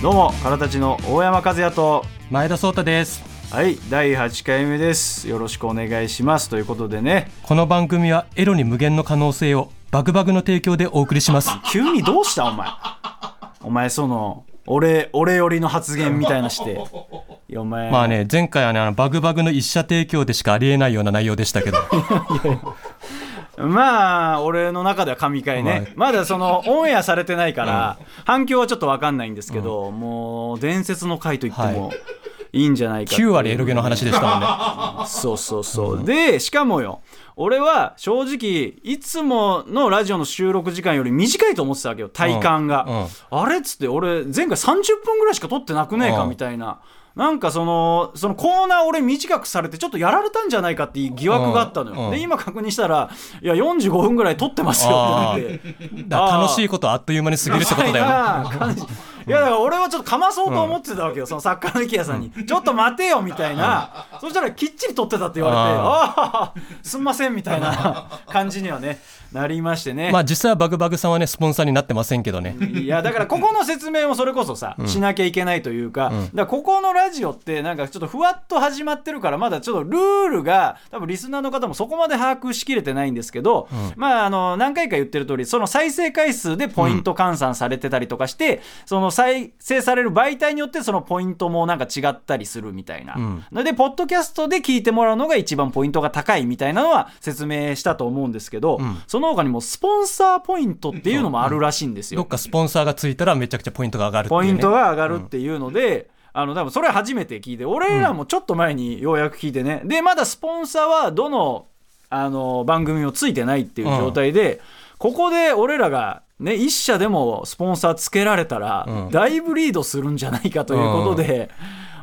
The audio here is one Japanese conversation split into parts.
どうも、からたちの大山和也と、前田壮太です。はい、第8回目です。よろしくお願いします。ということでね、この番組はエロに無限の可能性をバグバグの提供でお送りします。急にどうしたお前。お前、その、俺、俺寄りの発言みたいなして。いや、お前。まあね前回はねあのバグバグの一社提供でしかありえないような内容でしたけど まあ、俺の中では神回ね。まだその、オンエアされてないから、反響はちょっとわかんないんですけど、もう、伝説の回と言っても、いいんじゃないかっていう9割エロゲの話でしたもんね そうそうそう。で、しかもよ、俺は正直、いつものラジオの収録時間より短いと思ってたわけよ、体感が。あれっつって、俺、前回30分ぐらいしか撮ってなくねえか、うんみたいな。なんかその、そのコーナー俺短くされてちょっとやられたんじゃないかっていう疑惑があったのよ。うんで、今確認したら、いや、45分ぐらい撮ってますよって言って。楽しいことあっという間に過ぎるってことだよねいやだから俺はちょっとかまそうと思ってたわけよ、その作家の池谷さんに、ちょっと待てよみたいな、そしたらきっちり撮ってたって言われて、ああ、すんませんみたいな感じにはね、なりましてね。まあ実際はバグバグさんはねスポンサーになってませんけどね。いやだからここの説明もそれこそさ、しなきゃいけないというか,、だからここのラジオってなんかちょっとふわっと始まってるからまだちょっとルールが多分リスナーの方もそこまで把握しきれてないんですけど、まああの何回か言ってる通りその再生回数でポイント換算されてたりとかして、その再生される媒体によってそのポイントもなんか違ったりするみたいな、のでポッドキャストで聞いてもらうのが一番ポイントが高いみたいなのは説明したと思うんですけど、その他にもスポンサーポイントっていうのもあるらしいんですよ。どっかスポンサーがついたらめちゃくちゃポイントが上がるっていう、ね、ポイントが上がるっていうので、あの多分それ初めて聞いて俺らもちょっと前にようやく聞いてね、でまだスポンサーはどのあの番組もついてないっていう状態で、ここで俺らがね一社でもスポンサーつけられたら、うん。だいぶリードするんじゃないかということで、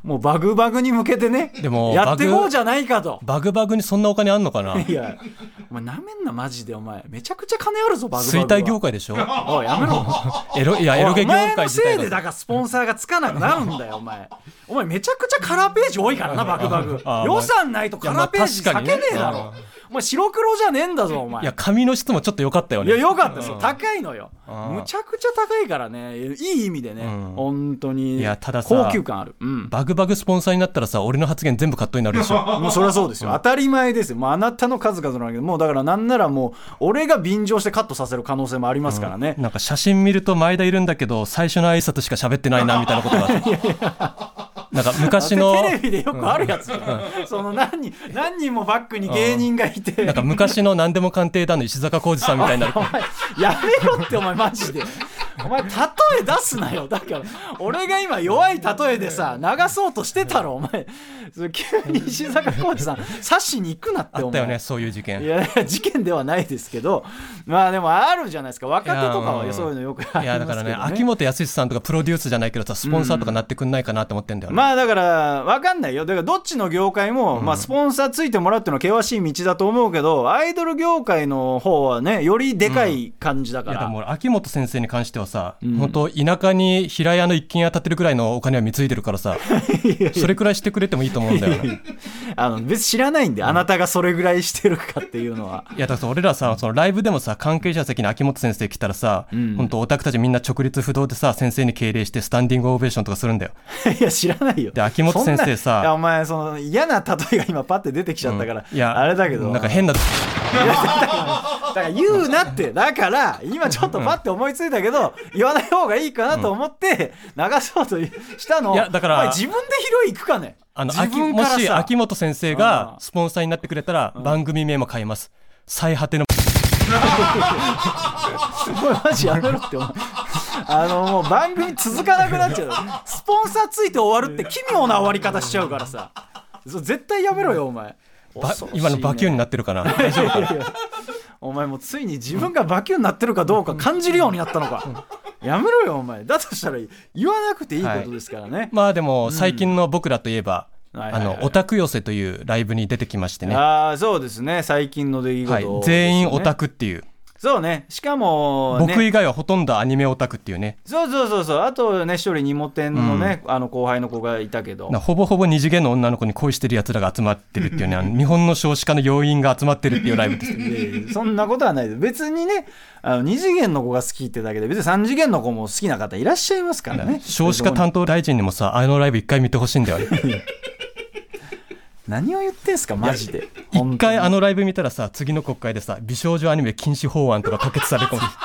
もうバグバグに向けてねでもやっていこうじゃないかと。バグバグにそんなお金あんのかな？いやお前なめんなマジでお前。めちゃくちゃ金あるぞバグバグは。衰退業界でしょ？おいやめろ。エロいやエロゲ業界自体のせいでだからスポンサーがつかなくなるんだよお前。お前めちゃくちゃカラーページ多いからなバクバクあー予算ないとカラーページいやまあ避けねえだろお前白黒じゃねえんだぞお前。いや紙の質もちょっと良かったよね。いやよかった。ですよ高いのよ。むちゃくちゃ高いからね。いい意味でね。うん。本当にいやたださ高級感ある。うん。バグバグスポンサーになったらさ俺の発言全部カットになるでしょ。もうそりゃそうですよ。当たり前ですよ。もうあなたの数々のわけで。もうだからなんならもう俺が便乗してカットさせる可能性もありますからね。なんか写真見ると前田いるんだけど最初の挨拶しか喋ってないなみたいなことが なんか昔 のテレビでよくあるやつ。じゃん。その何人何人もバックに芸人がいて。なんか昔の何でも鑑定団の石坂浩二さんみたいになる。やめろってお前マジでお前例え出すなよ。だから俺が今弱い例えでさ流そうとしてたろお前。急に石坂浩二さん刺しに行くなってお前。あったよねそういう事い件。やいや事件ではないですけど。まあでもあるじゃないですか。若手とかはそういうのよくありますけど、ね、いやだからね秋元康さんとかプロデュースじゃないけどさスポンサーとかなってくんないかなって思ってんだよね、まあだから分かんないよ。だからどっちの業界も、まあ、スポンサーついてもらうっていうのは険しい道だと思うけどアイドル業界の方はねよりでかい感じだから、いやでも俺秋元先生に関してはさ、ん本当田舎に平屋の一軒家建てるくらいのお金は貢いでるからさ それくらいしてくれてもいいと思うんだよね あの別に知らないんで、あなたがそれぐらいしてるかっていうのは。いやだからさ俺らさそのライブでもさ関係者席に秋元先生来たらさ、ん本当オタクたちみんな直立不動でさ先生に敬礼してスタンディングオベーションとかするんだよ いや、知らないよ。で秋元先生さお前、その嫌な例えが今パッて出てきちゃったから、いやあれだけど。なんか変なだから言うなって。だから、今ちょっとパッて思いついたけど、言わない方がいいかなと思って、流そうとしたの。いやだから自分で拾い行くかね？あのもし秋元先生うんがスポンサーになってくれたら番組名も変えます。最果ての。お前マジやめろって、お前。あのもう番組続かなくなっちゃう。スポンサーついて終わるって奇妙な終わり方しちゃうからさ。絶対やめろよお前今のバキューになってるかな？大丈夫かな？お前もうついに自分がバキューになってるかどうか感じるようになったのか。やめろよお前。だとしたら言わなくていいことですからね、まあでも最近の僕らといえば、はいはいはい。あのオタク寄せというライブに出てきましてね、ああそうですね。最近の出来事はい。全員オタクっていう、そうね。しかも、ね、僕以外はほとんどアニメオタクっていうね。そうそうそうそう。あとね一人ニモ店のね、あの後輩の子がいたけど。なほぼほぼ二次元の女の子に恋してる奴らが集まってるっていうね 日本の少子化の要因が集まってるっていうライブですそんなことはないです。別にねあの2次元の子が好きってだけで別に3次元の子も好きな方いらっしゃいますからね少子化担当大臣にもさあのライブ一回見てほしいんだよね 何を言ってんすかマジで。一回あののライブ見たらさ次の国会でさ美少女アニメ禁止法案とか可決されるかもしれない。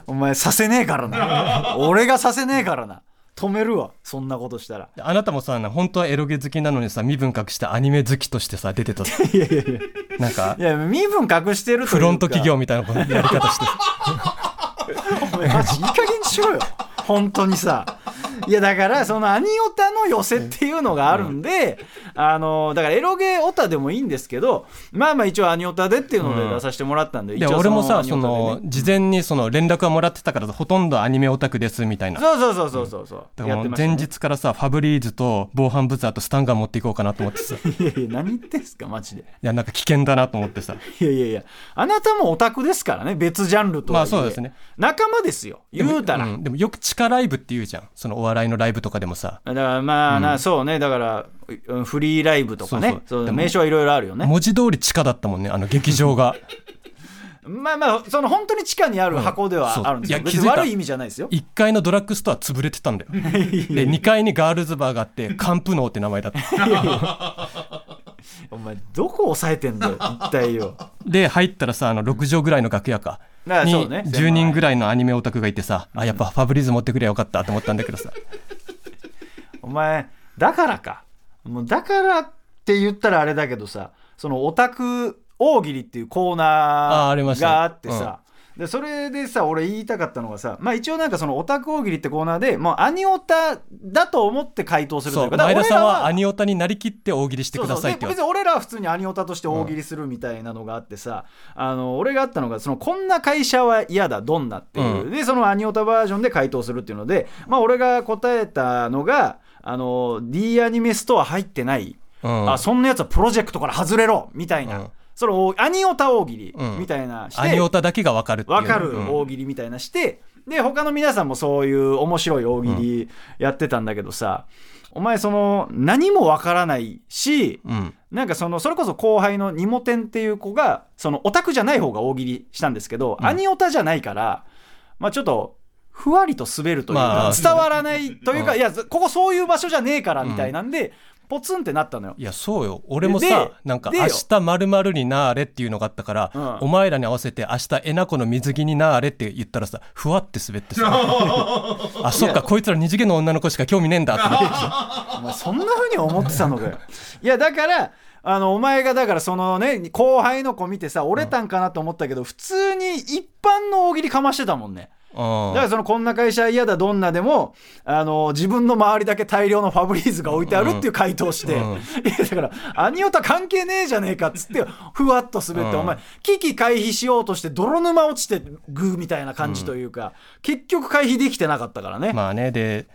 お前させねえからな。俺がさせねえからな。止めるわそんなことしたら。あなたもさ本当はエロゲ好きなのにさ身分隠してアニメ好きとしてさ出てた いやいやいや。なんかいや身分隠してるフロント企業みたいなやり方して お前マジいい加減にしろよ本当にさ。いやだからそのアニオタの寄せっていうのがあるんで、あのだからエロゲオタでもいいんですけどまあまあ一応アニオタでっていうので出させてもらったんで、で一応俺もさその事前にその連絡はもらってたからほとんどアニメオタクですみたいな。そうそうそうそうそうそう、だから前日からさファブリーズと防犯ブザーとスタンガン持っていこうかなと思ってさ。いいやいや何言ってんすかマジで。やなんか危険だなと思ってさ。いやいやいやあなたもオタクですからね別ジャンルとまあそうですね。仲間ですよ。言うたら、んでもよく地下ライブって言うじゃん。そのお笑いのライブとかでもさ。だからまあな、そうね。だからうんフリーライブとかね。そうそう。でも名称はいろいろあるよね。文字通り地下だったもんねあの劇場が。まあまあその本当に地下にある箱ではあるんですよ、いや気づいた。別に悪い意味じゃないですよ。1階のドラッグストア潰れてたんだよ。で2階にガールズバーがあってカンプノーって名前だった。お前どこ押さえてんだよ一体よ。で入ったらさあの6畳ぐらいの楽屋かにだからそうね。10人ぐらいのアニメオタクがいてさあやっぱファブリーズ持ってくればよかったと思ったんだけどさ。お前だからか。もうだからって言ったらあれだけどさそのオタク大喜利っていうコーあナーがあってさでそれでさ俺言いたかったのがさまあ一応なんかそのオタク大喜利ってコーナーでもうアニオタだと思って回答するとそいううか前田さん俺らはアニオタになりきって大喜利してくださいって別に俺らは普通にアニオタとして大喜利するみたいなのがあってさ、あの俺があったのがそのこんな会社は嫌だどんなっていう、うん。でそのアニオタバージョンで回答するっていうのでまあ俺が答えたのがあの D アニメストア入ってない、うん。あそんなやつはプロジェクトから外れろみたいな、うんそれアニオタ大喜利うん。みたいなして、アニオタだけが分かるっていう。わかるうん。大喜利みたいなして、で他の皆さんもそういう面白い大喜利やってたんだけどさ、お前その何もわからないし、うん。なんかそのそれこそ後輩のニモテンっていう子がそのオタクじゃない方が大喜利したんですけど、アニオタじゃないからまあちょっとふわりと滑るというか、まあ伝わらないというか、うん。いやここそういう場所じゃねえからみたいなんで、ポツンってなったのよ。いやそうよ俺もでさなんか明日まるになーれっていうのがあったから、うんお前らに合わせて明日えなこの水着になーれって言ったらさふわって滑ってさ あそっかこいつら二次元の女の子しか興味ねえんだって思ってお前そんな風に思ってたのかよ。いやだからあのお前がだからそのね後輩の子見てさ折れたんかなと思ったけど、普通に一般の大喜利かましてたもんね。うん。だからそのこんな会社嫌だどんなでもあの自分の周りだけ大量のファブリーズが置いてあるっていう回答して、うん。いやだからアニオタ関係ねえじゃねえかっつってふわっと滑って、うん。お前危機回避しようとして泥沼落ちてグーみたいな感じというか、結局回避できてなかったからね、まあねで、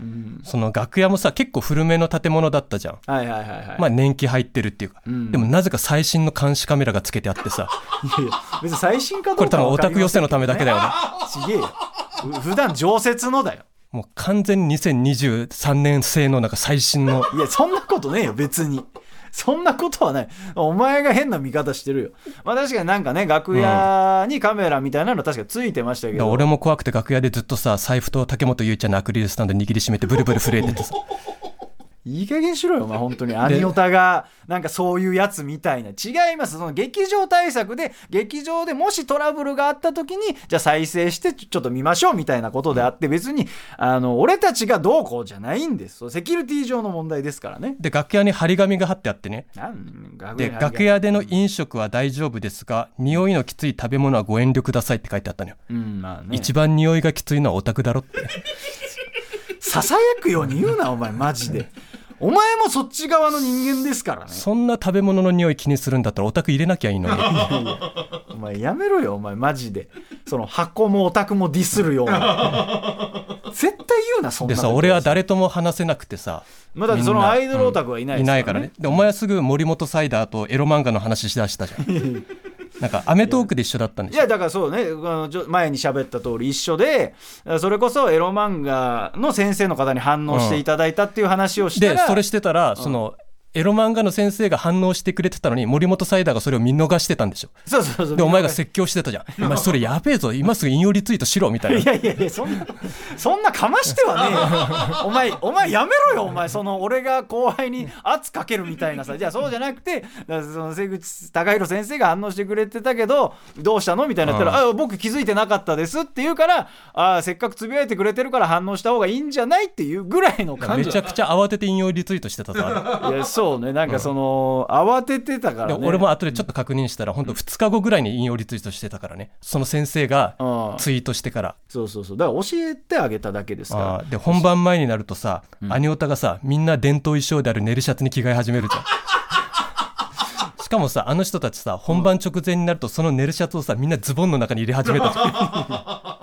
その楽屋もさ結構古めの建物だったじゃん。はいはいはいはい、まあ年季入ってるっていうか、ん。でもなぜか最新の監視カメラがつけてあってさ。いやいや別に最新かどうかこれ多分オタク寄せのためめだけだよね。ちげえよ。ふ普段常設のだよ。もう完全に2023年製のなんか最新の。いやそんなことねえよ別に。そんなことはない。お前が変な見方してるよ。まあ確かになんかね楽屋にカメラみたいなの確かついてましたけど、だから俺も怖くて楽屋でずっとさ財布と竹本結衣ちゃんのアクリルスタンド握りしめてブルブル震えててさ いい加減しろよお前本当に。アニオタがなんかそういうやつみたいな。違います。その劇場対策で劇場でもしトラブルがあった時にじゃあ再生してちょちょっと見ましょうみたいなことであって別にあの俺たちがどうこうじゃないんです。セキュリティ上の問題ですからね。で楽屋に張り紙が貼ってあってね。で楽屋での飲食は大丈夫ですが匂いのきつい食べ物はご遠慮くださいって書いてあったのよ、うんまあね。一番匂いがきついのはオタクだろって。ささやくように言うなお前マジでお前もそっち側の人間ですからね。そんな食べ物の匂い気にするんだったらオタク入れなきゃいいのに。お前やめろよお前マジで。その箱もオタクもディスるような。絶対言うなそんなでさ俺は誰とも話せなくてさまあだそのアイドルオタクはいないいないからね。でお前はすぐ森本サイダーとエロ漫画の話しだしたじゃん なんか『アメトーーク』で一緒だったんでしょいやだからそうね。あのちょ前に喋った通り一緒でそれこそエロ漫画の先生の方に反応していただいたっていう話をしたら、でそれしてたらそのエロ漫画の先生が反応してくれてたのに森本サイダーがそれを見逃してたんでしょ。そうそうそう。でお前が説教してたじゃん。お前それやべえぞ。今すぐ引用リツイートしろみたいいなやいやいやそんなそんなかましてはねえよ。お前お前やめろよお前。その俺が後輩に圧かけるみたいなさ。じゃあそうじゃなくてその瀬口貴弘先生が反応してくれてたけどどうしたのみたいになったら、あ僕気づいてなかったですって言うからあせっかくつぶやいてくれてるから反応した方がいいんじゃないっていうぐらいの感じめちゃくちゃ慌てて引用リツイートしてたぞあれ。いやそうね。なんかその、慌ててたからね。で俺も後でちょっと確認したら本当2日後ぐらいに引用リツイートしてたからね。その先生がうん。ツイートしてから。そうそうそう。だから教えてあげただけですから。で本番前になるとさ、アニオタがさみんな伝統衣装であるネルシャツに着替え始めるじゃん。しかもさあの人たちさ本番直前になるとそのネルシャツをさみんなズボンの中に入れ始めたじゃん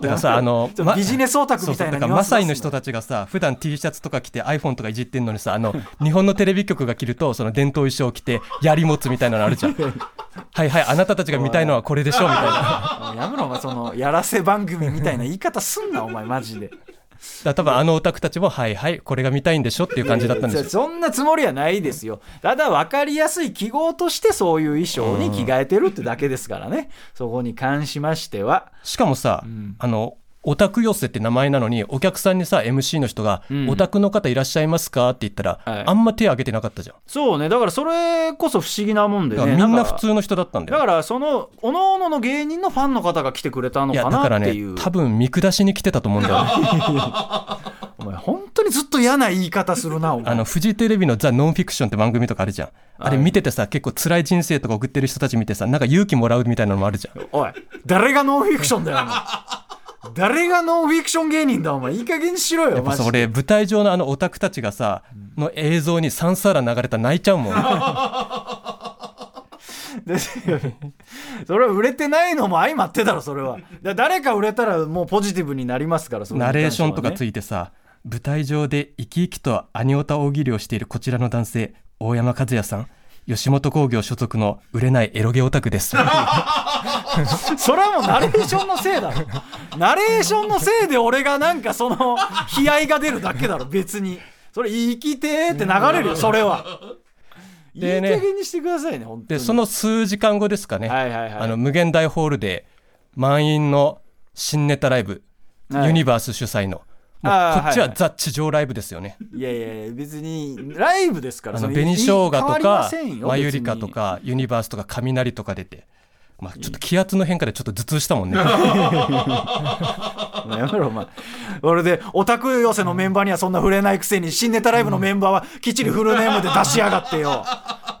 だからさあのビジネスオタクみたいなマサイの人たちがさ普段 T シャツとか着て iPhone とかいじってんのにさあの日本のテレビ局が着るとその伝統衣装を着て槍持つみたいなのあるじゃん。はいはいあなたたちが見たいのはこれでしょみたいな。やめろお前そのやらせ番組みたいな言い方すんなお前マジでら多分あのオタクたちもはいはいこれが見たいんでしょっていう感じだったんですよ。そんなつもりはないですよ。ただ分かりやすい記号としてそういう衣装に着替えてるってだけですからね。そこに関しましては。しかもさ、あのオタク寄せって名前なのにお客さんにさ MC の人が、ん。オタクの方いらっしゃいますか?」って言ったら、はい。あんま手挙げてなかったじゃん。そうね。だからそれこそ不思議なもんでだからみんな普通の人だったんだよ。だからそのおのおのの芸人のファンの方が来てくれたのいやかだからねなっていう多分見下しに来てたと思うんだよね。お前本当にずっと嫌な言い方するなあのフジテレビの「ザ・ノンフィクション」って番組とかあるじゃん。あれ見ててさ結構辛い人生とか送ってる人たち見てさなんか勇気もらうみたいなのもあるじゃん。おい誰がノンフィクションだよ誰がノンフィクション芸人だお前。いい加減にしろよやっぱさマジで。俺舞台上のあのオタクたちがさの映像にサンサーラ流れたら泣いちゃうもん。ですよそれは売れてないのも相まってだろそれは。だ誰か売れたらもうポジティブになりますからそれにナレーションとかついてさ舞台上で生き生きとアニオタ大喜利をしているこちらの男性大山和也さん吉本興業所属の売れないエロゲオタクです。それはもうナレーションのせいだろ。ナレーションのせいで俺がなんかその悲哀が出るだけだろ。別に。それ生きてーって流れるよそれは。いい加減にしてくださいね本当に。でその数時間後ですかね、はいはいはい。あの無限大ホールで満員の新ネタライブ、はい。ユニバース主催のこっちはザ地上ライブですよね、いやいや別にライブですからあのそ紅生姜とかマユリカとかユニバースとか雷とか出て、まあ、ちょっと気圧の変化でちょっと頭痛したもんね。やめろお前。俺でオタク寄せのメンバーにはそんな触れないくせに新ネタライブのメンバーはきっちりフルネームで出しやがってよ。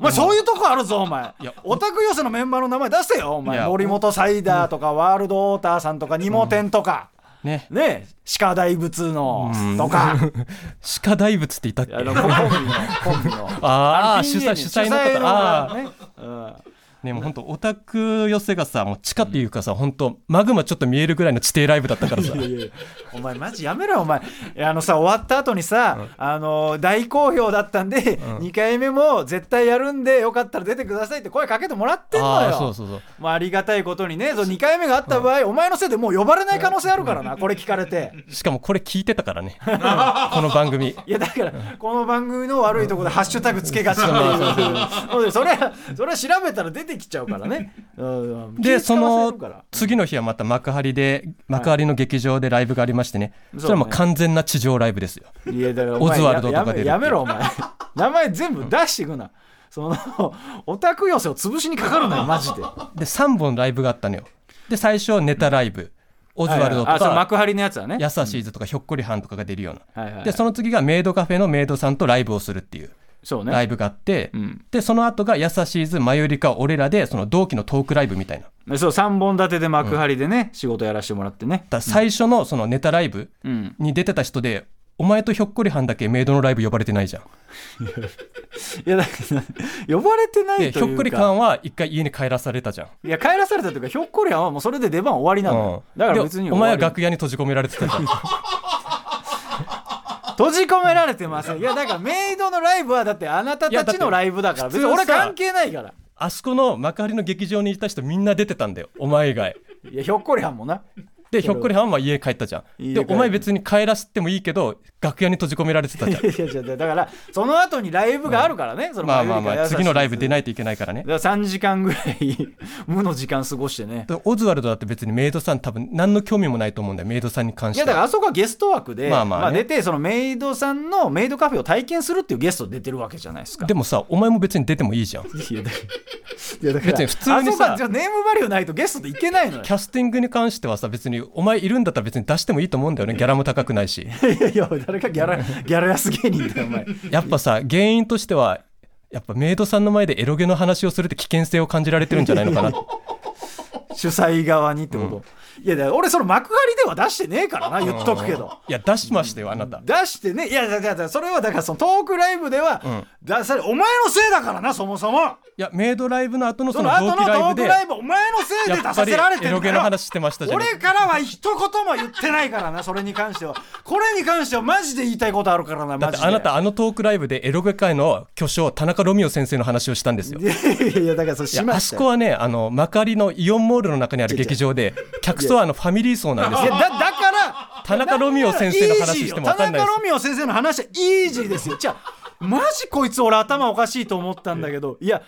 お前そういうとこあるぞお前。いやオタク寄せのメンバーの名前出せよお前。森本サイダーとかワールドウォーターさんとかニモテンとか、ね。ね。鹿大仏のとか。鹿大仏って言ったっけ？あのコンビのコンビの。あーのピン芸人主催主催の方あー。ね、うんねもう本当オタク寄せがさもう地下っていうかさ本当マグマちょっと見えるぐらいの地底ライブだったからさ。お前マジやめろよお前。あのさ終わった後にさ、あの大好評だったんで、2回目も絶対やるんでよかったら出てくださいって声かけてもらってんのよ。そうそうそう。まあ、ありがたいことにねそ2回目があった場合、お前のせいでもう呼ばれない可能性あるからなこれ聞かれて。しかもこれ聞いてたからね。この番組。いやだからこの番組の悪いところでハッシュタグつけがちっていうそれはそれは調べたら出ててきちゃうからね、うん。でその次の日はまた幕張で幕張の劇場でライブがありましてね、それはもう完全な地上ライブですよ。いやだからお前オズワルドとか出るって。ややめろお前。名前全部出していくな、そのオタク寄せを潰しにかかるなよマジで。で3本ライブがあったのよ。で最初ネタライブ。オズワルドとあそうか幕張のやつはね。ヤサシーズとかひょっこりはんとかが出るような。はいはい。でその次がメイドカフェのメイドさんとライブをするっていうそうね。ライブがあって、うん。でその後がヤサシーズマユリカ俺らでその同期のトークライブみたいな。そう3本立てで幕張でね、仕事やらせてもらってね。だ最初のそのネタライブうん。に出てた人で、お前とひょっこりはんだけメイドのライブ呼ばれてないじゃん。いやだから呼ばれてないというか。でひょっこりはんは一回家に帰らされたじゃん。いや帰らされたというかひょっこりはんはもうそれで出番終わりなのよ、うん。だから別にでお前は楽屋に閉じ込められてたじゃん。り 閉じ込められてません。いやだからメイドのライブはだってあなたたちのライブだから。別に俺関係ないから。あそこの幕張の劇場にいた人みんな出てたんだよ。お前以外。いやひょっこりはんもなでひょっこりはんは家帰ったじゃん。でお前別に帰らせてもいいけど楽屋に閉じ込められてたじゃん。いやいやだからその後にライブがあるからね、そのまあまあまあ次のライブ出いないといけないからね。だから3時間ぐらい無の時間過ごしてね。でオズワルドだって別にメイドさん多分何の興味もないと思うんだよメイドさんに関いして。はやだからあそこはゲスト枠で、まあまあね。出てそのメイドさんのメイドカフェを体験するっていうゲスト出てるわけじゃないですか。でもさお前も別に出てもいいじゃん。いやだから別に普通にさあそこはじゃあネームバリューないとゲストでいけないのよ。キャスティングに関してはさ別にお前いるんだったら別に出してもいいと思うんだよね。ギャラも高くないし。いやいや誰がギャラギャラ安芸人だよお前。やっぱさ原因としてはやっぱメイドさんの前でエロゲの話をするって危険性を感じられてるんじゃないのかな。主催側にってこと、いやだから俺その幕張では出してねえからな言っとくけど。いや出しましたよあなた。出してねいやだからそれはだからそのトークライブでは、ん。出されお前のせいだからなそもそも。いやメイドライブの後のそのその後のト同期ライブでークライブお前のせいで出さやっぱりせられてるエロゲの話してましたじゃん俺からは一言も言ってないからなそれに関しては。これに関してはマジで言いたいことあるからなマジで。だってあなたあのトークライブでエロゲ界の巨匠田中ロミオ先生の話をしたんですよ。いやいやいやだからそれいやあしましたよ。そこはねあの幕張のイオンモールの中にある劇場で客層はあのファミリー層なんですよ。いやだだから田中ロミオ先生の話しても分かんないです。田中ロミオ先生の話はイージーですよ。じゃあマジこいつ俺頭おかしいと思ったんだけど。い。や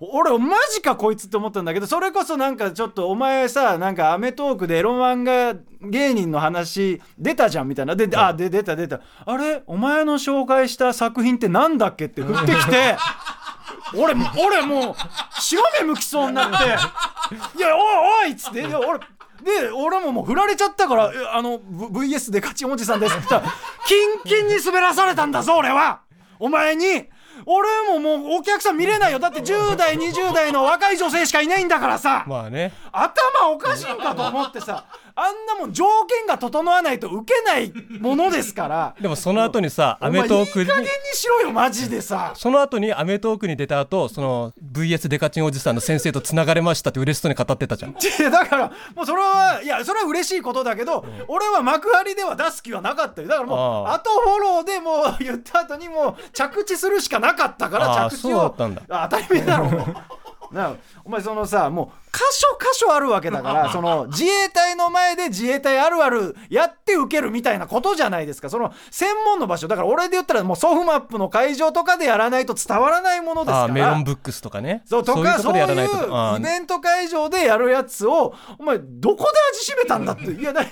俺マジかこいつって思ったんだけどそれこそなんかちょっとお前さなんか『アメトーーク』でエロ漫画芸人の話出たじゃんみたいな。で、あで出た出た。あれ？お前の紹介した作品ってなんだっけって振ってきて。俺俺もう白目向きそうになって「いやおいおい」っつって。いや俺で俺ももう振られちゃったから「えあの VS で勝ちおじさんです」って言ったらキンキンに滑らされたんだぞ俺は。お前に。俺ももうお客さん見れないよ。だって10代20代の若い女性しかいないんだからさ。まあね。頭おかしいんかと思ってさあんなもん条件が整わないと受けないものですから。でもその後にさ『アメトーク』に。いい加減にしろよマジでさ。その後に『アメトーク』に出た後その VS デカチンおじさんの先生とつながれましたって嬉しそうに語ってたじゃん。だからもうそれはいやそれは嬉しいことだけど、俺は幕張では出す気はなかったよ。だからもう後フォローでもう言った後にもう着地するしかなかったから着地を。そうだったんだ。あ当たり前だろ。なあお前そのさもう箇所箇所あるわけだから その自衛隊の前で自衛隊あるあるやって受けるみたいなことじゃないですか。その専門の場所。だから俺で言ったらもうソフマップの会場とかでやらないと伝わらないものですから。メロンブックスとかね。そうとかそういうイベント会場でやるやつをお前どこで味しめたんだって。いやだ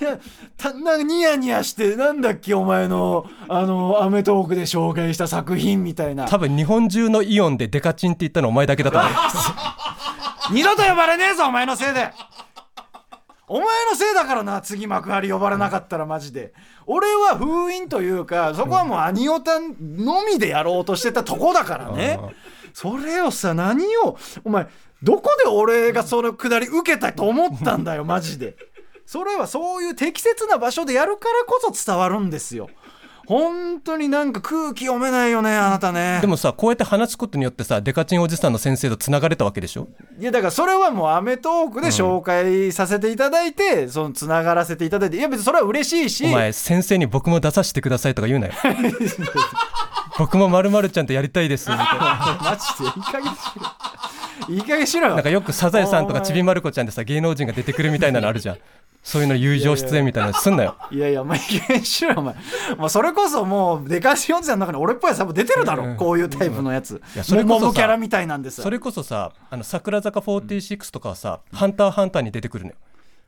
たなんかニヤニヤしてなんだっけお前のあの『アメトーーク』で紹介した作品みたいな。多分日本中のイオンでデカチンって言ったのお前だけだと思う 二度と呼ばれねえぞお前のせいで。お前のせいだからな次幕張呼ばれなかったらマジで。俺は封印というかそこはもうアニオタのみでやろうとしてたとこだからね。それをさ何をお前どこで俺がそのくだり受けたと思ったんだよマジで。それはそういう適切な場所でやるからこそ伝わるんですよ。本当になんか空気読めないよねあなたね。でもさこうやって話すことによってさデカチンおじさんの先生とつながれたわけでしょ？いやだからそれはもう『アメトーーク』で紹介させていただいて、そのつながらせていただいて。いや別にそれは嬉しいし。お前先生に僕も出させてくださいとか言うなよ。僕もまるちゃんとやりたいです。みたいなマジでいい加減にしろいい加減しろよなんかよくサザエさんとかちびまる子ちゃんでさ芸能人が出てくるみたいなのあるじゃん そういうの友情出演みたいなのすんなよいやいや、お前、いい加減しろよ、お前。もうそれこそもう、デカシオンズの中に俺っぽいやつ多分出てるだろ、こういうタイプのやつ。いやそれこそキャラみたいなんですそれこそさあの桜坂46とかはさ「ハンターハンター」に出てくるのよ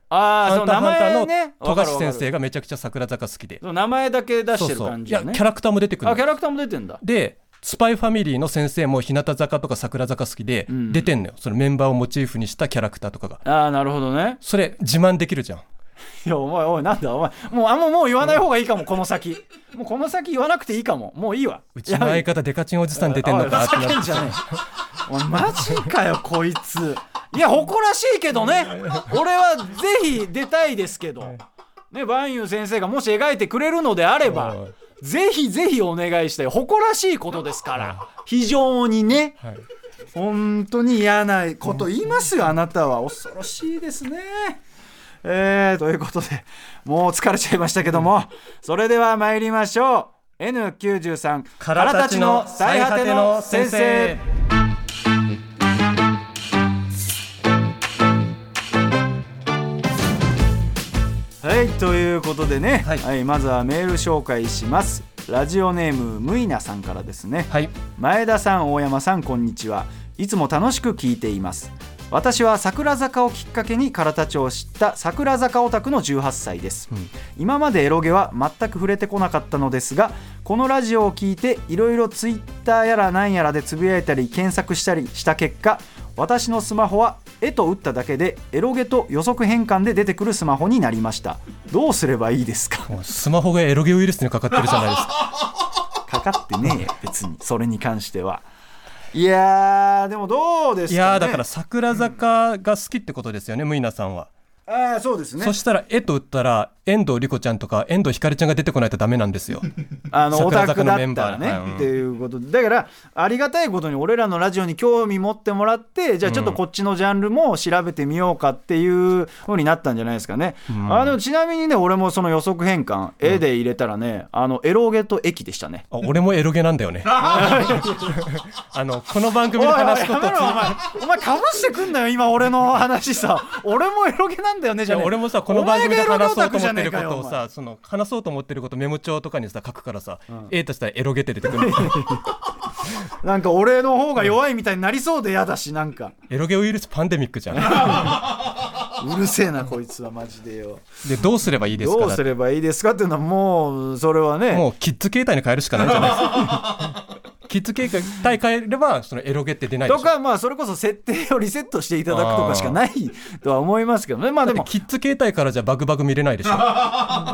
ああ、そンターの。富樫先生が。がめちゃくちゃ桜坂好きで名前だけ出してる感じよね。やキャラクターも出てくるあ、のキャラクターも出てんだ。でスパイファミリーの先生も日向坂とか桜坂好きでん。出てんのよ、そのメンバーをモチーフにしたキャラクターとかが。ああ、なるほどね。それ自慢できるじゃん。いや、お前、おい、なんだ、お前。もう、あんまもう言わない方がいいかも、この先。もうこの先言わなくていいかも。もういいわ。うちの相方デカチンおじさん出てんのかってなじゃねえ。お前マジかよこいつ。いや誇らしいけどね。俺はぜひ出たいですけど。ね万有先生がもし描いてくれるのであれば。はいぜひぜひお願いしたい誇らしいことですから。非常にね。はい。本当に嫌なこと言いますよ。あなたは恐ろしいですね。えー、ということでもう疲れちゃいましたけども。それでは参りましょう。N93 からたちの最果ての先生はいということでね、ははいいまずはメール紹介します。ラジオネームむいなさんからですね。はい。前田さん大山さんこんにちは。いつも楽しく聞いています。私は桜坂をきっかけに唐田町を知った桜坂オタクの18歳です、今までエロゲは全く触れてこなかったのですがこのラジオを聞いていろいろツイッターやらなんやらでつぶやいたり検索したりした結果私のスマホは絵と打っただけでエロゲと予測変換で出てくるスマホになりました。どうすればいいですか？スマホがエロゲウイルスにかかってるじゃないですか。かかってねえよ別に。それに関しては。いやーでもどうですか、ね、いやーだから桜坂が好きってことですよねムイナさんは、ああそうですね。そしたら絵と打ったら遠藤莉子ちゃんとか遠藤ひかるちゃんが出てこないとダメなんですよ。あのオ桜タクだ坂のメンったらね、バー。はい。うん。っていうことでだからありがたいことに俺らのラジオに興味持ってもらってじゃあちょっとこっちのジャンルも調べてみようかっていうふうになったんじゃないですかね、あのちなみにね俺もその予測変換絵で入れたらねあのエロゲと駅でしたね。あ俺もエロゲなんだよね。あのこの番組で話すことお前お前かぶしてくんなよ今俺の話さ。俺もエロゲなんだよねじゃあ、ね、俺もさこの番組で話そうと思ってることをさその話そうと思ってることメモ帳とかにさ書くからさ、A としたらエロゲって出てくる なんか俺の方が弱いみたいになりそうで嫌だしなんか。エロゲウイルスパンデミックじゃん。うるせえなこいつはマジでよ。でどうすればいいですか？どうすればいいですか？っていうのはもうそれはね。もうキッズ携帯に変えるしかないんじゃない？ですかキッズ携帯変えればそのエロゲって出ないとかまあそれこそ設定をリセットしていただくとかしかないとは思いますけどね。まあでもキッズ携帯からじゃバグバグ見れないでしょ。い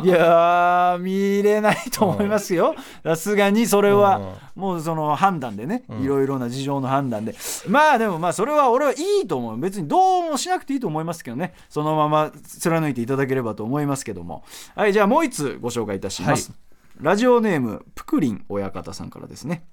やー見れないと思いますよ。さすがにそれはもうその判断でねいろいろな事情の判断で。まあでもまあそれは俺はいいと思う。別にどうもしなくていいと思いますけどね。そのまま貫いていただければと思いますけども。はいじゃあもう一つご紹介いたします、ラジオネームプクリン親方さんからですね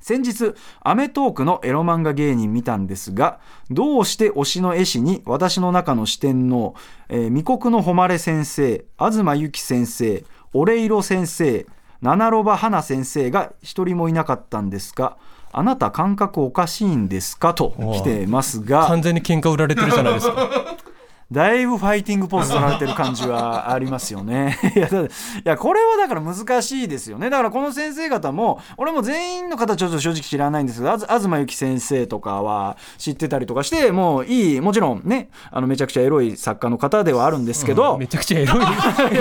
先日『アメトーーク』のエロ漫画芸人見たんですがどうして推しの絵師に私の中の四天王、えー、未国の誉れ先生東由紀先生オレイロ先生七ロバ花先生が一人もいなかったんですがあなた感覚おかしいんですか？と来てますが。完全に喧嘩売られてるじゃないですか だいぶファイティングポーズ取られてる感じはありますよね。いや、だいやこれはだから難しいですよね。だからこの先生方も、俺も全員の方ちょっと正直知らないんですけど、あず東由紀先生とかは知ってたりとかして、もういい、もちろんね、あのめちゃくちゃエロい作家の方ではあるんですけど、めちゃくちゃエロい。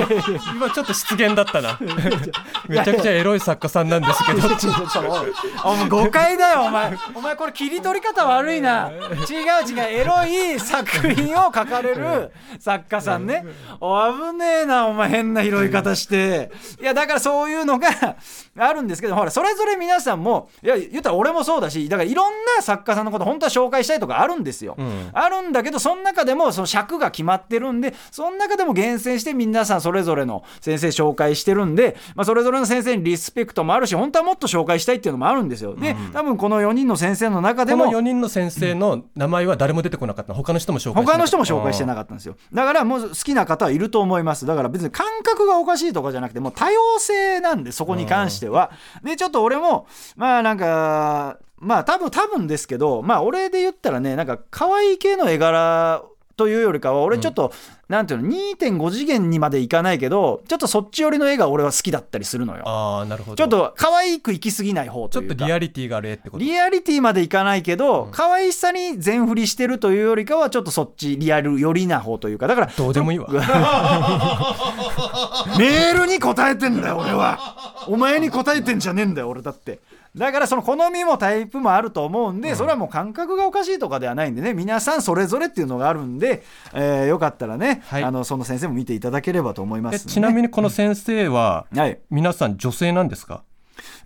今ちょっと失言だったな。めちゃくちゃエロい作家さんなんですけど。お前誤解だよお前。お前これ切り取り方悪いな。違う違うエロい作品を書かれる作家さんね。お危ねえなお前変な拾い方して。いやだからそういうのが あるんですけどほらそれぞれ皆さんもいや言ったら俺もそうだしだからいろんな作家さんのこと本当は紹介したいとかあるんですよ、ん。あるんだけどその中でもその尺が決まってるんでその中でも厳選して皆さんそれぞれの先生紹介してるんで、まあ、それぞれの先生にリスペクトもあるし本当はもっと紹介したいっていうのもあるんですよ。で多分この4人の先生の中でこのも4人の先生の名前は誰も出てこなかった。他の人も紹介して他の人も紹介してなかったんですよ。だからもう好きな方はいると思います。だから別に感覚がおかしいとかじゃなくてもう多様性なんでそこに関しては。でちょっと俺もまあなんかまあ多分多分ですけどまあ俺で言ったらねなんか可愛い系の絵柄というよりかは俺ちょっと、なんていうの2.5次元にまでいかないけどちょっとそっち寄りの絵が俺は好きだったりするのよ。ああなるほど。ちょっと可愛く行き過ぎない方ちょっというか。とリアリティがある絵ってこと？リアリティまでいかないけど、可愛さに全振りしてるというよりかはちょっとそっちリアル寄りな方というか。だからどうでもいいわ。メールに答えてんだよ俺は。お前に答えてんじゃねえんだよ俺だってだからその好みもタイプもあると思うんで、それはもう感覚がおかしいとかではないんでね。皆さんそれぞれっていうのがあるんで、えーよかったらね、はい。あのその先生も見ていただければと思いまえすね、ちなみにこの先生ははい。皆さん女性なんですか？い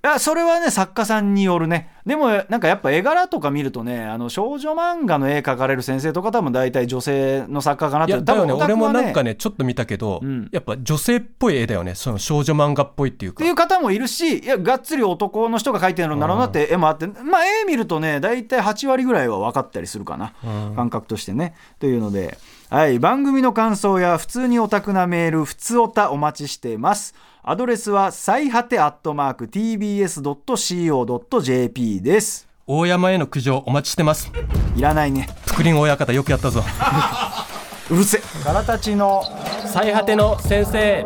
やそれはね作家さんによるね。でもなんかやっぱ絵柄とか見るとねあの少女漫画の絵描かれる先生とか多分大体女性の作家かなって。いやだよね。俺もなんかねちょっと見たけど、うん。やっぱ女性っぽい絵だよね。その少女漫画っぽいっていうか。っていう方もいるしいやがっつり男の人が描いてるんだろうなって絵もあって。まあ絵見るとね大体8割ぐらいは分かったりするかな、感覚としてね。というので、はい、番組の感想や普通にオタクなメール普通オタお待ちしていますアドレスは最果てアットマーク TBS.CO.JP です。大山への苦情お待ちしてます。いらないね。福林親方よくやったぞ。うるせからたちの最果ての先生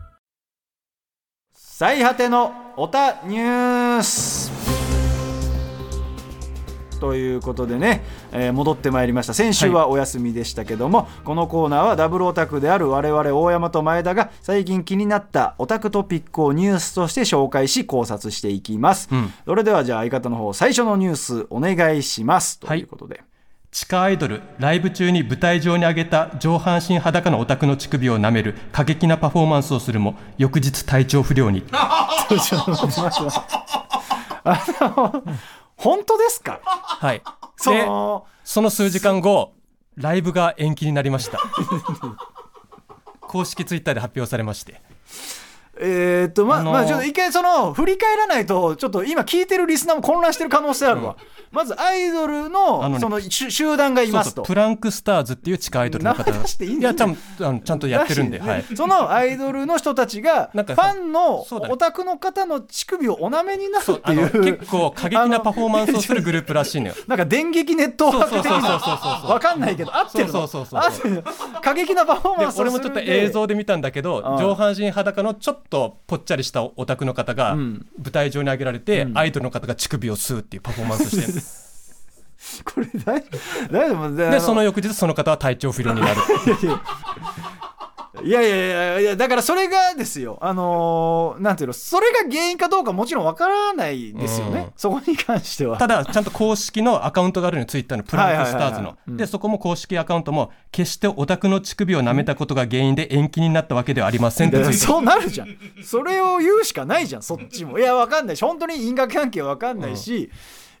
最果てのオタニュース。ということでね、えー戻ってまいりました。先週はお休みでしたけども、このコーナーはダブルオタクである我々大山と前田が最近気になったオタクトピックをニュースとして紹介し考察していきます、それではじゃあ相方の方最初のニュースお願いします。ということで、地下アイドルライブ中に舞台上に上げた上半身裸のオタクの乳首を舐める過激なパフォーマンスをするも翌日体調不良に。本当ですか？はい。そでのその数時間後ライブが延期になりました。公式ツイッターで発表されましてえーっとまあ、あのーまあちょっと一回その振り返らないとちょっと今聞いてるリスナーも混乱してる可能性あるわ、まずアイドルのねその集集団がいますと。プランクスターズっていう地下アイドルの方名していいんだやちゃんあのちゃんとやってるんで、はい、そのアイドルの人たちがファンのそうだね。オタクの方の乳首をお舐めになるっていう結構過激なパフォーマンスをするグループらしいのよ。なんか電撃ネットワーク的なそうそうそうわかんないけど。合ってるの？そうそうそうそう過激なパフォーでマンスを俺もちょっと映像で見たんだけどうん上半身裸のちょっとぽっちゃりしたオタクの方がん。舞台上に上げられて、アイドルの方が乳首を吸うっていうパフォーマンスして。る これ大大丈夫ででその翌日その方は体調不良になる いやいやいやいやだからそれがですよ。あのーなんていうのそれが原因かどうかもちろんわからないですよね、うん。そこに関しては。ただちゃんと公式のアカウントがあるのよツイッターのプランクスターズの。でそこも公式アカウントも決してオタクの乳首を舐めたことが原因で延期になったわけではありませんってそうなるじゃん。それを言うしかないじゃんそっちも。いやわかんないし。本当に因果関係わかんないし、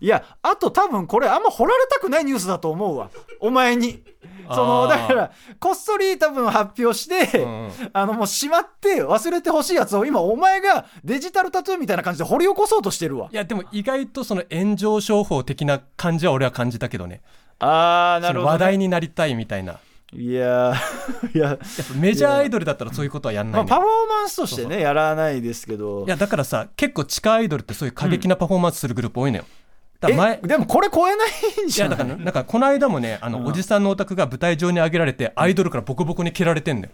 いやあと多分これあんま掘られたくないニュースだと思うわ。お前に。そのだからこっそり多分発表して、んうん。あのもうしまって忘れてほしいやつを今お前がデジタルタトゥーみたいな感じで掘り起こそうとしてるわ。いやでも意外とその炎上商法的な感じは俺は感じたけどね。あーなその話題になりたいみたいな。いやー いややっぱメジャーアイドルだったらそういうことはやんなまあ、いねパフォーマンスとしてねやらないですけど。いやだからさ結構地下アイドルってそういう過激なパフォーマンスするグループ多いのよ、だから前えでもこれ超えないんいじゃない？やだからなんかこの間もねあの、おじさんのお宅が舞台上に上げられてアイドルからボコボコに蹴られてんのよ。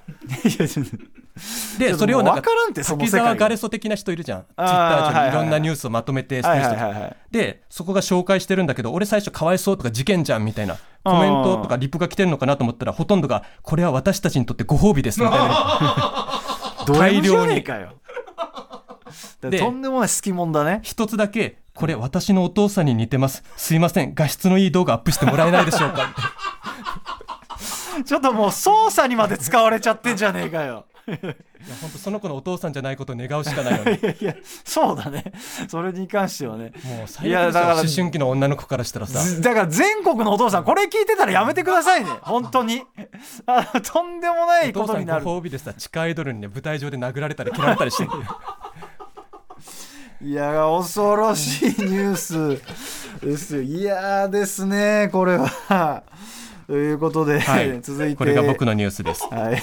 でそれをなんか滝沢ガレソ的な人いるじゃん。ツイッタあー上に。いろんなニュースをまとめてる人。はいはいはいでそこが紹介してるんだけど俺最初かわいそうとか事件じゃんみたいなコメントとかリプが来てるのかなと思ったらほとんどがこれは私たちにとってご褒美ですみたいな。大量に とんでもない好きもんだね。一つだけこれ私のお父さんに似てます。すいません。画質のいい動画アップしてもらえないでしょうか。ちょっともう操作にまで使われちゃってんじゃねえかよ。いや本当その子のお父さんじゃないことを願うしかないよね。いやいやそうだね。それに関してはね。もう最悪だから思春期の女の子からしたらさ。ずだから全国のお父さんこれ聞いてたらやめてくださいね。本当に。あとんでもないお父さんごことになる褒美でさ地下アイドルにね舞台上で殴られたり切られたりしていや恐ろしいニュースですよいやーですねこれはということで、はい続いてこれが僕のニュースですはい。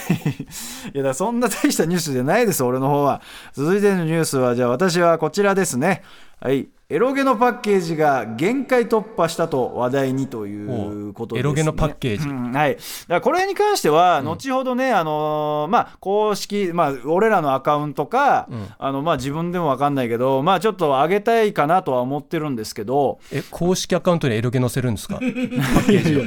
いや、だそんな大したニュースじゃないです、俺の方は。続いてのニュースは、じゃあ私はこちらですね。はい。エロゲのパッケージが限界突破したと話題にということです、ね。エロゲのパッケージ。うん。はい。だからこれに関しては、後ほどね、あのーまあ、公式、まあ、俺らのアカウントか、あの、まあ、自分でもわかんないけど、まあ、ちょっと上げたいかなとは思ってるんですけど、え公式アカウントにエロゲ載せるんですか？パッケージを。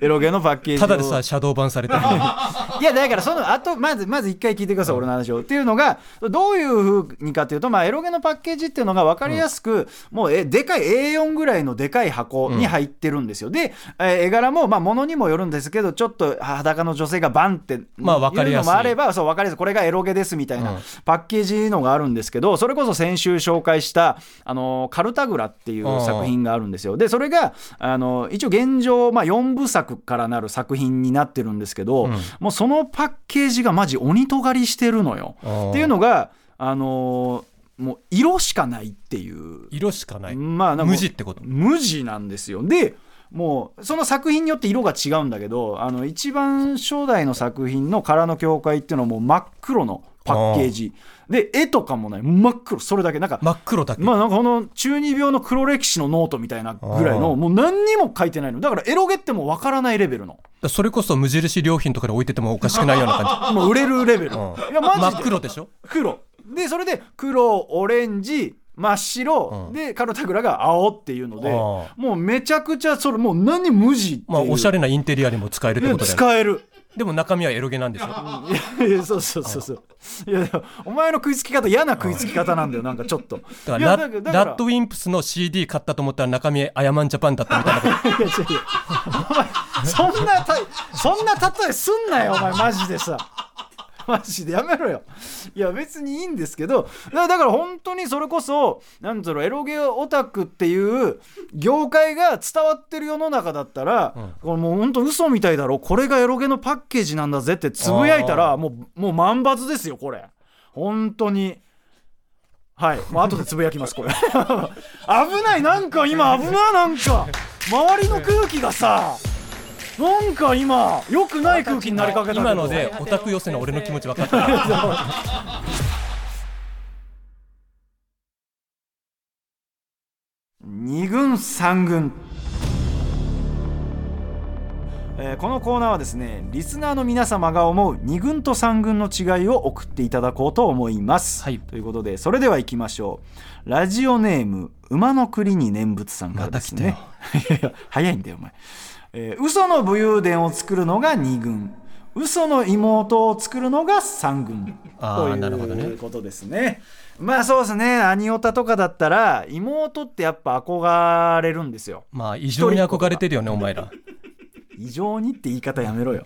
エロゲのパッケージを。ただでさシャドーバンされてる。いやだからそのあとまずまず一回聞いてください、俺の話を。っていうのがどういうふうにかというと、まあ、エロゲのパッケージっていうのが分かりやすく、もうえでかい A4 ぐらいのでかい箱に入ってるんですよ。で、えー絵柄もまあものにもよるんですけどちょっと裸の女性がバンってまあ分かりやすいうのもあればそう分かりやすいこれがエロゲですみたいな、うんパッケージのがあるんですけどそれこそ先週紹介した「あのカルタグラ」っていう作品があるんですよ。でそれがあの一応現状、まあ、4部作からなる作品になってるんですけど、もうそのパッケージがマジ鬼尖りしてるのよ。っていうのがあのもう色しかないっていう。色しかない。まあ無地ってこと？無地なんですよ。でもうその作品によって色が違うんだけどあの一番初代の作品の空の境界っていうのはもう真っ黒のパッケージ。で絵とかもない。真っ黒。それだけ。なんか真っ黒だけ、まあなんかこの中二病の黒歴史のノートみたいなぐらいのもう何にも書いてないの。だからエロゲってもう分からないレベルの。それこそ無印良品とかで置いててもおかしくないような感 もう売れるレベル、いやマジで。真っ黒でしょ？黒でそれで黒オレンジ真っ白、うん。でカルタグラが青っていうのであもうめちゃくちゃそれもう何無地まあおしゃれなインテリアにも使えるってことだよね使える。でも中身はエロゲなんでしょ いやいやそうそうそうそう。いやお前の食いつき方嫌な食いつき方なんだよなんかちょっと。だかいやら。ラッドウィンプスの CD 買ったと思ったら中身アヤマンジャパンだったみたいなこと。いや違う違う。お前そんなたそんな例えすんなよお前マジでさ マジでやめろよ。いや別にいいんですけどだだから本当にそれこそなんつうのエロゲオタクっていう業界が伝わってる世の中だったら、これもう本当嘘みたいだろ。これがエロゲのパッケージなんだぜってつぶやいたらもうもう万抜ですよこれ。本当に。はい。もう後でつぶやきますこれ。危ないなんか今危ないなんか。周りの空気がさなんか今良くない空気になりかけた今のでオタク寄せの俺の気持ち分かった。二軍三軍。えーこのコーナーはですねリスナーの皆様が思う2軍と3軍の違いを送っていただこうと思います、はい。ということでそれでは行きましょう。ラジオネーム馬の栗に念仏さんからですね、いやいや早いんだよお前、えー嘘の武勇伝を作るのが2軍。嘘の妹を作るのが3軍。ということですね。まあそうですね。兄オタとかだったら妹ってやっぱ憧れるんですよ。まあ異常に憧れてるよねお前ら異常にって言い方やめろよ。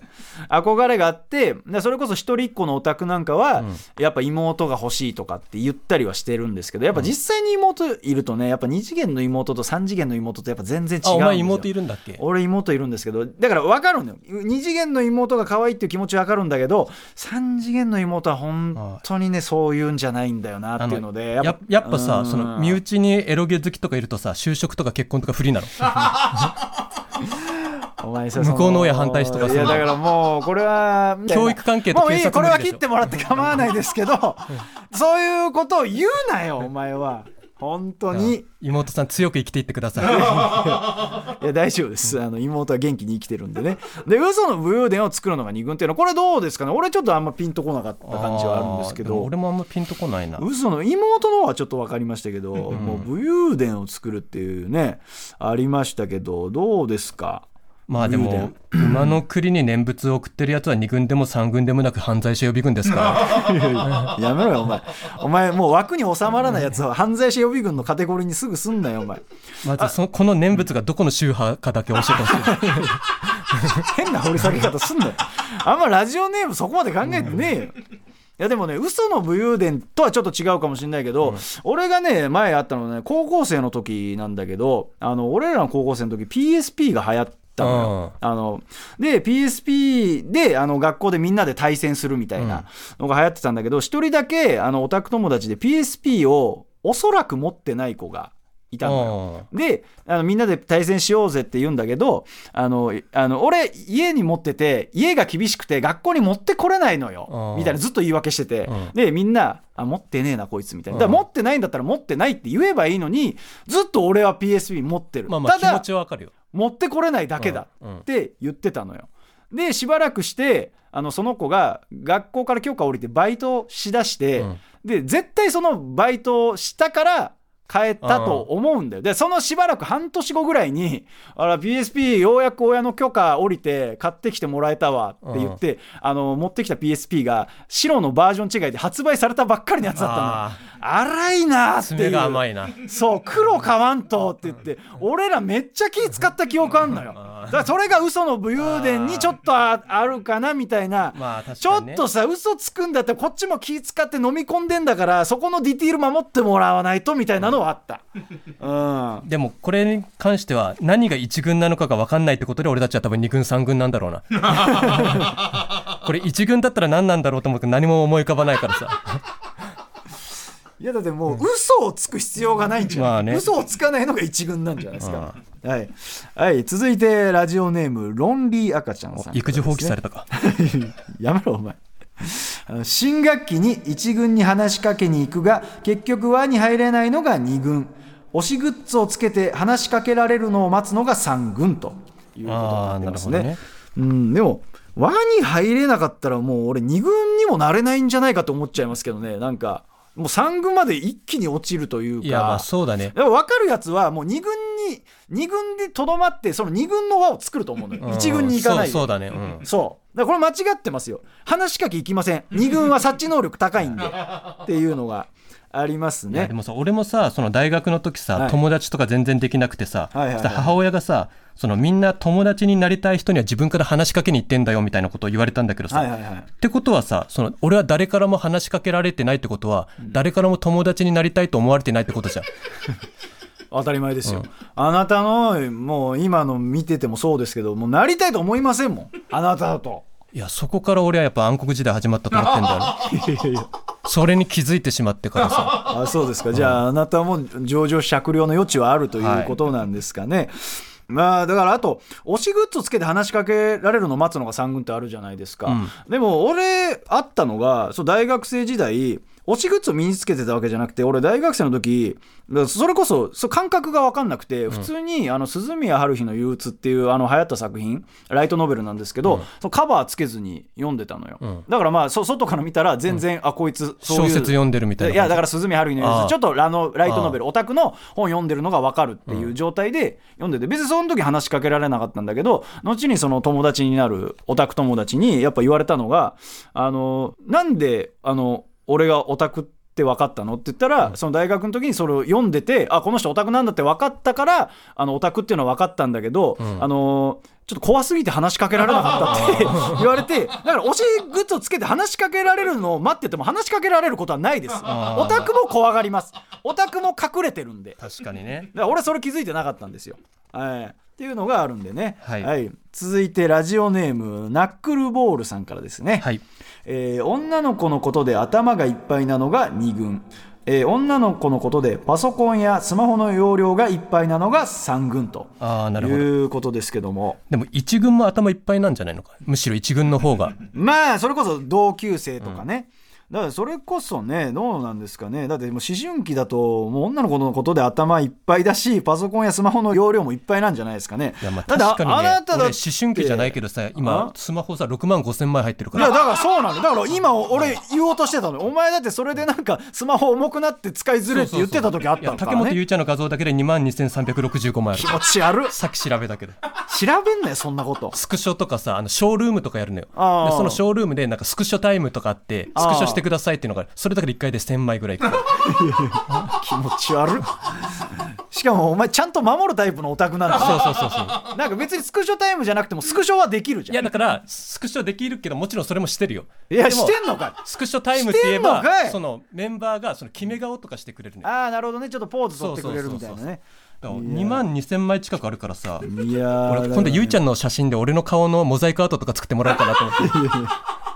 憧れがあってでそれこそ一人っ子のオタクなんかは、やっぱ妹が欲しいとかって言ったりはしてるんですけどやっぱ実際に妹いるとねやっぱ2次元の妹と3次元の妹とやっぱ全然違うんですよ。あお前妹いるんだっけ？俺妹いるんですけどだから分かるのよ。2次元の妹が可愛いっていう気持ち分かるんだけど3次元の妹は本当にねそういうんじゃないんだよなっていうのでややっぱうん。さその身内にエロゲ好きとかいるとさ就職とか結婚とか不利なの お前さ向こうの親反対しとかいやだからもうこれは教育関係ともういい警察これは切ってもらって構わないですけどそういうことを言うなよお前は。本当に。妹さん強く生きていってください。いや大丈夫です。あの妹は元気に生きてるんでね。で嘘の武勇伝を作るのが二軍っていうのはこれどうですかね？俺ちょっとあんまピンとこなかった感じはあるんですけど。俺もあんまピンとこないな。嘘の妹の方はちょっと分かりましたけど、もう武勇伝を作るっていうねありましたけどどうですか？まあで武も馬の栗に念仏を送ってるやつは2軍でも3軍でもなく犯罪者予備軍ですか やめろよお前。お前もう枠に収まらないやつは犯罪者予備軍のカテゴリーにすぐすんなよお前。らまずそこの念仏がどこの宗派かだけ教えてほしい 変な掘り下げ方すんなよ。あんまラジオネームそこまで考えてねえよ。やでもね嘘の武勇伝とはちょっと違うかもしれないけど、俺がね前あったのね高校生の時なんだけどあの俺らの高校生の時 PSP が流行ったのよ。あので PSP であの学校でみんなで対戦するみたいなのが流行ってたんだけど一、人だけあのオタク友達で PSP をおそらく持ってない子がいたのよ。であのみんなで対戦しようぜって言うんだけどあのあの俺家に持ってて家が厳しくて学校に持ってこれないのようん。みたいなずっと言い訳してて、うん。でみんなあ持ってねえなこいつみたいな。だから持ってないんだったら持ってないって言えばいいのにずっと俺は PSP 持ってる、まあまあ気持ちはわかるよ持ってこれないだけだって言ってたのよ。でしばらくしてあのその子が学校から許可を下りてバイトしだして、うん。で絶対そのバイトをしたから帰ったと思うんだよ。でそのしばらく半年後ぐらいに「あら PSP ようやく親の許可降りて買ってきてもらえたわ」って言って、あの持ってきた PSP が白のバージョン違いで発売されたばっかりのやつだったの荒いなーって爪が甘いな。そう黒買わんとって言って俺らめっちゃ気使った記憶あんのよ。だからそれが嘘の武勇伝にちょっとああるかなみたいな、まあ確ちょっとさ嘘つくんだったらこっちも気使って飲み込んでんだからそこのディティール守ってもらわないとみたいなのはあった。うん。でもこれに関しては何が一軍なのかが分かんないってことで俺たちは多分二軍三軍なんだろうな。これ一軍だったら何なんだろうと思って何も思い浮かばないからさいやだってもう嘘をつく必要がないんじゃない、まあね。嘘をつかないのが一軍なんじゃないですか、はい、はい、続いてラジオネームロンリー赤ちゃんさん、育児放棄されたか。やめろお前。新学期に一軍に話しかけに行くが結局輪に入れないのが二軍。推しグッズをつけて話しかけられるのを待つのが三軍ということになってますね。あーなるうん、でも輪に入れなかったらもう俺二軍にもなれないんじゃないかと思っちゃいますけどね。なんかもう三軍まで一気に落ちるというか。いやまあそうだね。分かるやつはもう2軍に2軍でとどまってその2軍の輪を作ると思うのよ。うん。1軍に行かないで。そうだね。うん。そう。だからこれ間違ってますよ。話しかけ行きません。2軍は察知能力高いんで。っていうのがありますね。でもさ俺もさその大学の時さ、はい。友達とか全然できなくてさ、はいはいはい。母親がさそのみんな友達になりたい人には自分から話しかけに行ってんだよみたいなことを言われたんだけどさ、はいはいはい。ってことはさその俺は誰からも話しかけられてないってことは、誰からも友達になりたいと思われてないってことじゃん。当たり前ですよ、あなたのもう今の見ててもそうですけどもうなりたいと思いませんもん。あなただと。いやそこから俺はやっぱ暗黒時代始まったと思ってんだよ。ねそれに気づいてしまってからさ。あそうですか。じゃああなたも上場酌量の余地はあるということなんですかね、まあだからあと推しグッズをつけて話しかけられるのを待つのが3軍ってあるじゃないですか、でも俺あったのがそう大学生時代推しグッズを身につけてたわけじゃなくて俺大学生の時それこそそう感覚が分かんなくて普通にあの鈴宮春日の憂鬱っていうあの流行った作品ライトノベルなんですけど、そのカバーつけずに読んでたのよ、だからまあそ外から見たら全然、あこいつそういう小説読んでるみたいないやだから鈴宮春日のああやつちょっとあのライトノベルオタクの本読んでるのが分かるっていう状態で読んでて別にその時話しかけられなかったんだけど後にその友達になるオタク友達にやっぱ言われたのがあのなんであの俺がオタクって分かったのって言ったら、その大学の時にそれを読んでてあこの人オタクなんだって分かったからあのオタクっていうのは分かったんだけど、あのちょっと怖すぎて話しかけられなかったって 言われてだから推しグッズをつけて話しかけられるのを待ってても話しかけられることはないです。オタクも怖がります。オタクも隠れてるんで。確かにね。だから俺それ気づいてなかったんですよ。はい、っていうのがあるんでね、はい。続いてラジオネームナックルボールさんからですね、はい。えー女の子のことで頭がいっぱいなのが2軍、えー女の子のことでパソコンやスマホの容量がいっぱいなのが3軍とああなるほど。いうことですけども。でも一軍も頭いっぱいなんじゃないのか？むしろ一軍の方が。まあそれこそ同級生とかね、だからそれこそねどうなんですかね。だってもう思春期だともう女の子のことで頭いっぱいだしパソコンやスマホの容量もいっぱいなんじゃないですかね。いやまあ確かにね。あなただ思春期じゃないけどさ今あ？スマホさ6万5千枚入ってるかいやらだからそうなんだだから今俺言おうとしてたの。お前だってそれでなんかスマホ重くなって使いづれって言ってた時あったいやのからね。竹本ゆうちゃんの画像だけで2万2365枚ある。気持ち悪。っさっき調べたけど。調べんなよそんなこと。スクショとかさあのショールームとかやるのよ。でそのショールームでなんかスクショタイムとかあってスクショしてくださいっていうのがそれだけで1回で1000枚ぐらい 気持ち悪っ。ししかもお前ちゃんと守るタイプのオタクなんだ。そうそうそうそう。なんか別にスクショタイムじゃなくてもスクショはできるじゃん。いやだからスクショできるけどもちろんそれもしてるよ。いやしてんのかスクショタイムって言えばそのメンバーがその決め顔とかしてくれるのよああなるほどね。ちょっとポーズ取ってくれるみたいなね。だから2万2000枚近くあるからさいやー俺今度ゆいちゃんんの写真で俺の顔のモザイクアートとか作ってもらおうかなと思って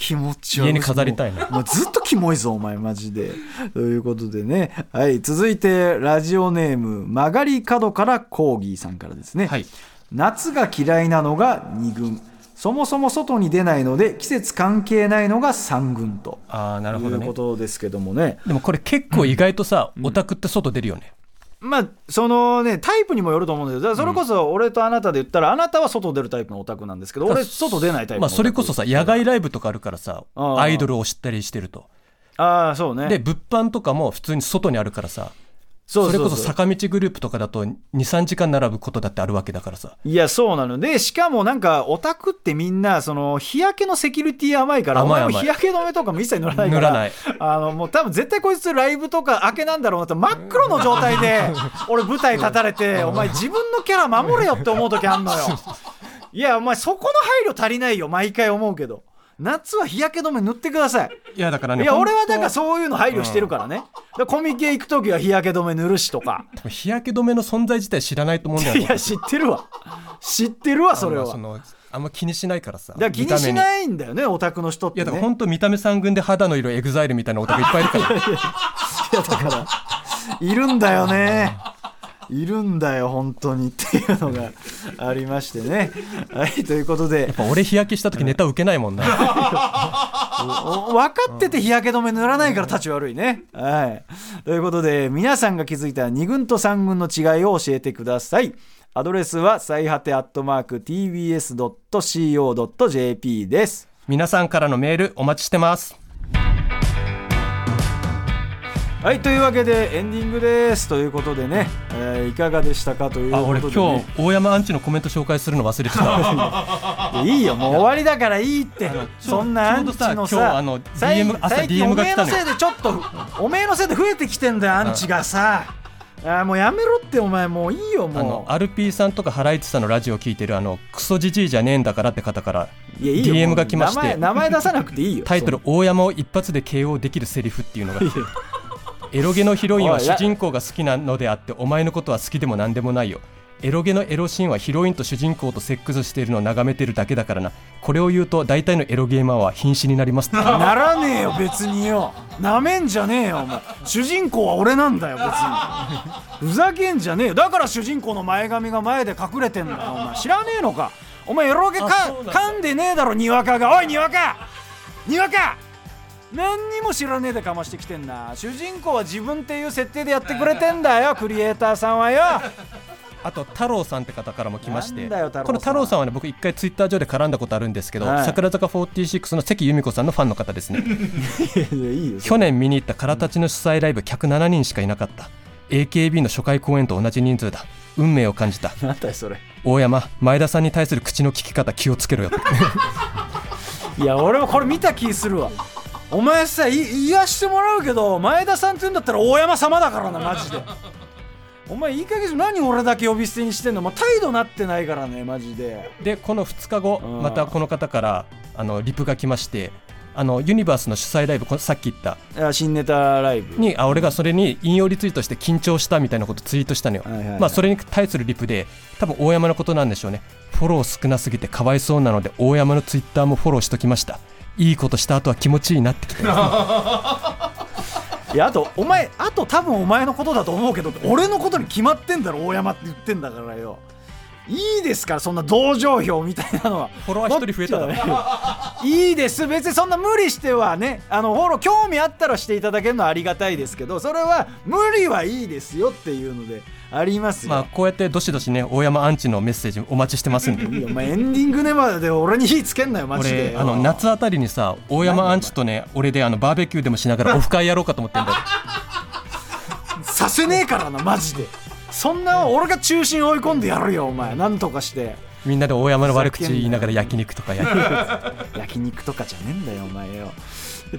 気持ち悪い。家に飾りたいな。ずっとキモいぞお前マジで。ということでね。はい続いてラジオネーム曲がり角からコーギーさんからですね、はい。夏が嫌いなのが2軍。そもそも外に出ないので季節関係ないのが3軍と。ああなるほどね。いうことですけどもね。でもこれ結構意外とさ、オタクって外出るよねまあそのねタイプにもよると思うんだけどだからそれこそ俺とあなたで言ったら、あなたは外出るタイプのオタクなんですけど俺外出ないタイプのまあそれこそさ野外ライブとかあるからさアイドルを知ったりしてると。ああそうね。で物販とかも普通に外にあるからさそれこそ坂道グループとかだと23時間並ぶことだってあるわけだからさ。いやそうなの。でしかもなんかオタクってみんなその日焼けのセキュリティ甘いから甘いお前も日焼け止めとかも一切塗らないから塗らない。あのもう多分絶対こいつライブとか明けなんだろうなって真っ黒の状態で 俺舞台立たれてお前自分のキャラ守れよって思う時あんのよ。いやお前そこの配慮足りないよ毎回思うけど夏は日焼け止め塗ってください。いやだからねいや俺はだからそういうの配慮してるからね、だからコミケ行く時は日焼け止め塗るしとか。日焼け止めの存在自体知らないと思うんだよねいや知ってるわ。知ってるわそれは。あんま気にしないからさだから気にしないんだよねオタクの人ってね。やだから本当見た目三軍で肌の色エグザイルみたいなオタクいっぱいいるから。いやだから。いるんだよねいるんだよ本当にっていうのが ありましてねはいということでやっぱ俺日焼けした時ネタ受けないもんなお 分かってて日焼け止め塗らないから立ち悪いね。はい。ということで、皆さんが気づいた2軍と3軍の違いを教えてください。アドレスは最果てアットマーク tbs.co.jp です。皆さんからのメールお待ちしてますはい、というわけでエンディングです。ということでね、えーいかがでしたかというあ俺ことで、ね。今日大山アンチのコメント紹介するの忘れてたいや いいよ、もう終わりだからいいって。そんなアンチのささ、今日あの最 DM 朝 DM おが来たのよめえのせいでちょっと、おめえのせいで増えてきてんだよ、アンチがさ。あーもうやめろって、お前もういいよ、あのもう。アルピーさんとかハライチさんのラジオ聞いてるあのクソじじいじゃねえんだからって方から DM が来まして名前名前出さなくていいよ タイトル「大山を一発で KO できるセリフ」っていうのがエロゲのヒロインは主人公が好きなのであってお前のことは好きでも何でもないよ。エロゲのエロシーンはヒロインと主人公とセックスしているのを眺めてるだけだからな。これを言うと大体のエロゲーマーは瀕死になります。ならねえよ別によ。なめんじゃねえよお前。主人公は俺なんだよ別に。ふざけんじゃねえよ。だから主人公の前髪が前で隠れてんだよお前。知らねえのか。お前エロゲか噛んでねえだろにわかが。おいにわか。にわか何にも知らねえでかましてきてんな。主人公は自分っていう設定でやってくれてんだよ。クリエイターさんはよ。あと太郎さんって方からも来ましてこの太郎さんはね僕一回ツイッター上で絡んだことあるんですけど、はい。桜坂46の関由美子さんのファンの方ですね。いやいやいいよ。去年見に行った空たちの主催ライブ客7人しかいなかった。AKB の初回公演と同じ人数だ。運命を感じた。なんだよそれ。大山前田さんに対する口の利き方気をつけろよ。いや俺もこれ見た気するわお前さい言わしてもらうけど前田さんって言うんだったら大山様だからなマジで。お前いい加減何俺だけ呼び捨てにしてんの？もう態度なってないからねマジで。でこの2日後うん。またこの方からあのリプが来ましてあのユニバースの主催ライブこのさっき言った。新ネタライブ。にあ俺がそれに引用リツイートして緊張したみたいなことツイートしたのよ、はいはいはい。まあそれに対するリプで多分大山のことなんでしょうね。フォロー少なすぎてかわいそうなので大山のツイッターもフォローしときましたいいことした後は気持ちいいなってきて いやあとお前あと多分お前のことだと思うけど俺のことに決まってんだろ大山って言ってんだからよ。いいですからそんな同情票みたいなのは。フォロワー一人増えただろ。もっといいです。別にそんな無理してはねあのフォロー興味あったらしていただけるのはありがたいですけどそれは無理はいいですよっていうのでありますよ、まあこうやってどしどしね大山アンチのメッセージお待ちしてますんで。いやお前エンディングねまで俺に火つけんなよマジで。俺あの夏あたりにさ大山アンチとね俺であのバーベキューでもしながらオフ会やろうかと思ってんだよ。させねえからなマジで。そんな俺が中心追い込んでやるよお前。なんとかして。みんなで大山の悪口言いながら焼肉とかやる。焼肉とかじゃねえんだよお前よ。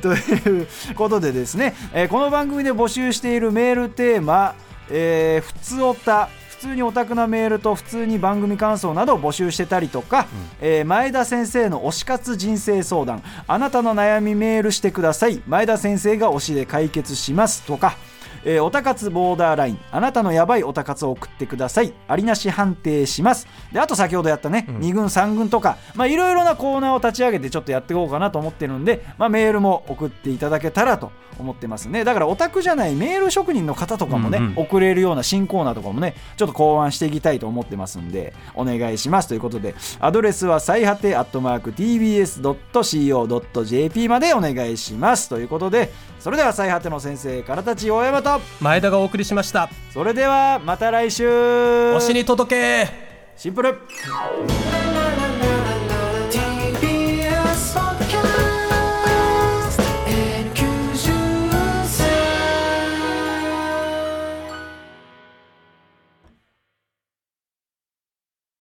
ということでですね、えーこの番組で募集しているメールテーマ「えー、ふつおた」普通にオタクなメールと普通に番組感想などを募集してたりとか、えー前田先生の推し活人生相談。あなたの悩みメールしてください。前田先生が推しで解決します。とかえー、おたかつボーダーライン。あなたのやばいおたかつを送ってください。ありなし判定します。であと先ほどやったね、2軍3軍とか。まあいろいろなコーナーを立ち上げてちょっとやっていこうかなと思ってるんで、まあ、メールも送っていただけたらと思ってますね。だからオタクじゃないメール職人の方とかもね、うんうん。送れるような新コーナーとかもねちょっと考案していきたいと思ってますんでお願いします。ということでアドレスは最果てアットマーク TBS.CO.JP までお願いします。ということでそれでは最果ての先生からたち大山と。前田がお送りしました。それではまた来週。推しに届け。シンプル